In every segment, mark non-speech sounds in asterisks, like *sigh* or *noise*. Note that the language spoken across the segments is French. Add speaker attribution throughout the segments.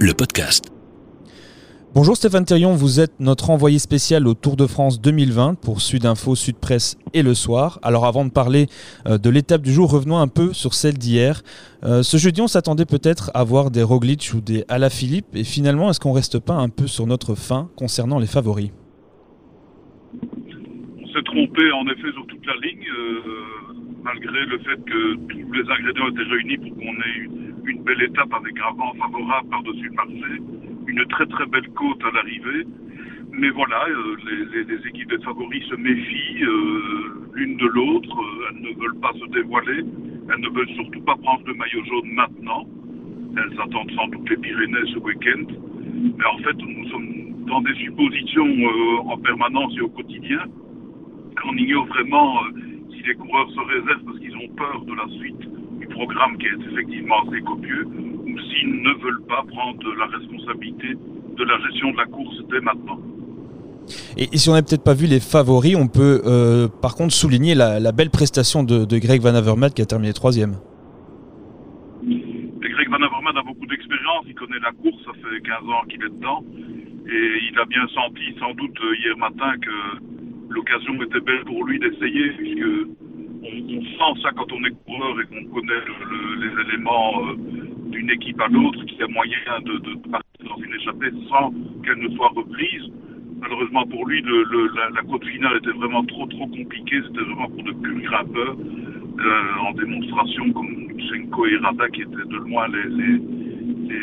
Speaker 1: le podcast.
Speaker 2: Bonjour Stéphane Thérion, vous êtes notre envoyé spécial au Tour de France 2020 pour Sud Info, Sud Presse et Le Soir. Alors avant de parler euh, de l'étape du jour, revenons un peu sur celle d'hier. Euh, ce jeudi, on s'attendait peut-être à voir des Roglic ou des Alaphilippe et finalement, est-ce qu'on reste pas un peu sur notre fin concernant les favoris?
Speaker 3: On s'est trompé en effet sur toute la ligne, euh, malgré le fait que tous les ingrédients étaient réunis pour qu'on ait une belle étape avec un vent favorable par-dessus le marché, une très très belle côte à l'arrivée. Mais voilà, euh, les, équipes des favoris se méfient euh, l'une de l'autre, euh, elles ne veulent pas se dévoiler, elles ne veulent surtout pas prendre le maillot jaune maintenant. Elles attendent sans doute les Pyrénées ce week-end. Mais en fait, nous sommes dans des suppositions en permanence et au quotidien. On ignore vraiment si les coureurs se réservent parce qu'ils ont peur de la suite programme qui est effectivement assez copieux, ou s'ils ne veulent pas prendre la responsabilité de la gestion de la course dès maintenant.
Speaker 2: Et, si on n'a peut-être pas vu les favoris, on peut euh, par contre souligner la, belle prestation de, Greg Van Avermaet qui a terminé troisième.
Speaker 3: Greg Van Avermaet a beaucoup d'expérience, il connaît la course, ça fait 15 ans qu'il est dedans, et il a bien senti sans doute hier matin que l'occasion était belle pour lui d'essayer, puisque on, sent ça quand on est coureur et qu'on connaît les éléments euh, d'une équipe à l'autre, qu'il y a moyen de, partir dans une échappée sans qu'elle ne soit reprise. Malheureusement pour lui, la, côte finale était vraiment trop trop compliquée. C'était vraiment pour de purs grimpeurs euh, en démonstration comme Lutsenko et Rada qui étaient de loin les,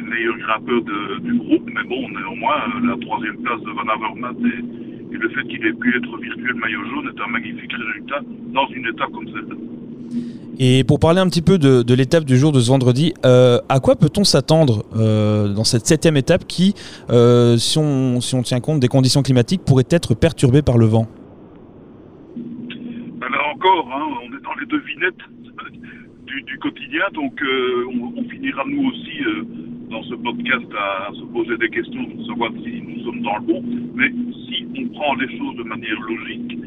Speaker 3: meilleurs grimpeurs du groupe. Mais bon, néanmoins, la troisième place de Van Avermaet est et le fait qu'il ait pu être virtuel maillot jaune est un magnifique résultat dans une étape comme celle-là.
Speaker 2: Et pour parler un petit peu de, l'étape du jour de ce vendredi, euh, à quoi peut-on s'attendre euh, dans cette septième étape qui, euh, si, on, si on tient compte des conditions climatiques, pourrait être perturbée par le vent?
Speaker 3: Ben Là encore, hein, on est dans les devinettes *laughs* du, quotidien, donc on, on, finira nous aussi dans ce podcast à, se poser des questions pour savoir si nous sommes dans le bon. Mais si on prend les choses de manière logique,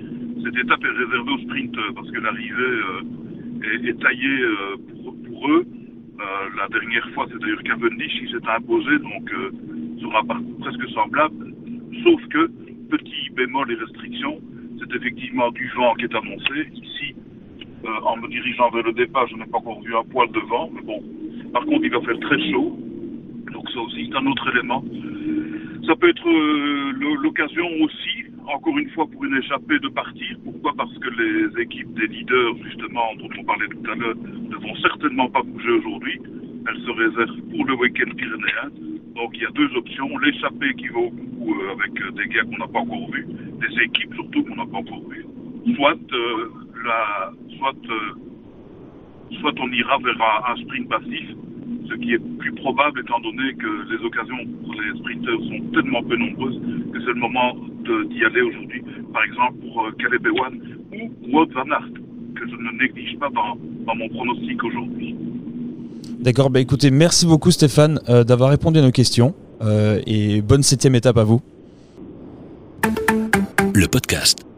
Speaker 3: cette étape est réservée aux sprinteurs parce que l'arrivée euh, est, taillée euh, pour, eux. Euh, la dernière fois, c'est d'ailleurs Cavendish qui s'est imposé, donc sur un parcours presque semblable. Sauf que, petit bémol et restriction, c'est effectivement du vent qui est annoncé. Ici, en me dirigeant vers le départ, je n'ai pas encore vu un poil de vent, mais bon, par contre, il va faire très chaud. Donc ça aussi, c'est un autre élément. Ça peut être euh, l'occasion aussi, encore une fois, pour une échappée de partir. Pourquoi? Parce que les équipes des leaders, justement, dont on parlait tout à l'heure, ne vont certainement pas bouger aujourd'hui. Elles se réservent pour le week-end pyrénéen. Donc il y a deux options. L'échappée qui va au bout euh, avec euh, des gars qu'on n'a pas encore vus, des équipes surtout qu'on n'a pas encore vues. Soit, la, soit, soit on ira vers un sprint passif ce qui est plus probable étant donné que les occasions pour les sprinteurs sont tellement peu nombreuses que c'est le moment d'y aller aujourd'hui. Par exemple pour euh, Caleb Ewan ou Wout Van Aert, que je ne néglige pas dans, mon pronostic aujourd'hui.
Speaker 2: D'accord, bah écoutez, merci beaucoup Stéphane euh, d'avoir répondu à nos questions euh, et bonne septième étape à vous.
Speaker 1: Le podcast.